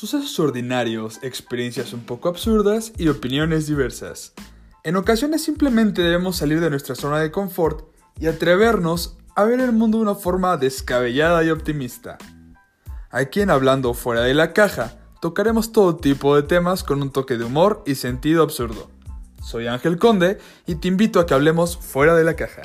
sucesos ordinarios, experiencias un poco absurdas y opiniones diversas. En ocasiones simplemente debemos salir de nuestra zona de confort y atrevernos a ver el mundo de una forma descabellada y optimista. Aquí en Hablando fuera de la caja, tocaremos todo tipo de temas con un toque de humor y sentido absurdo. Soy Ángel Conde y te invito a que hablemos fuera de la caja.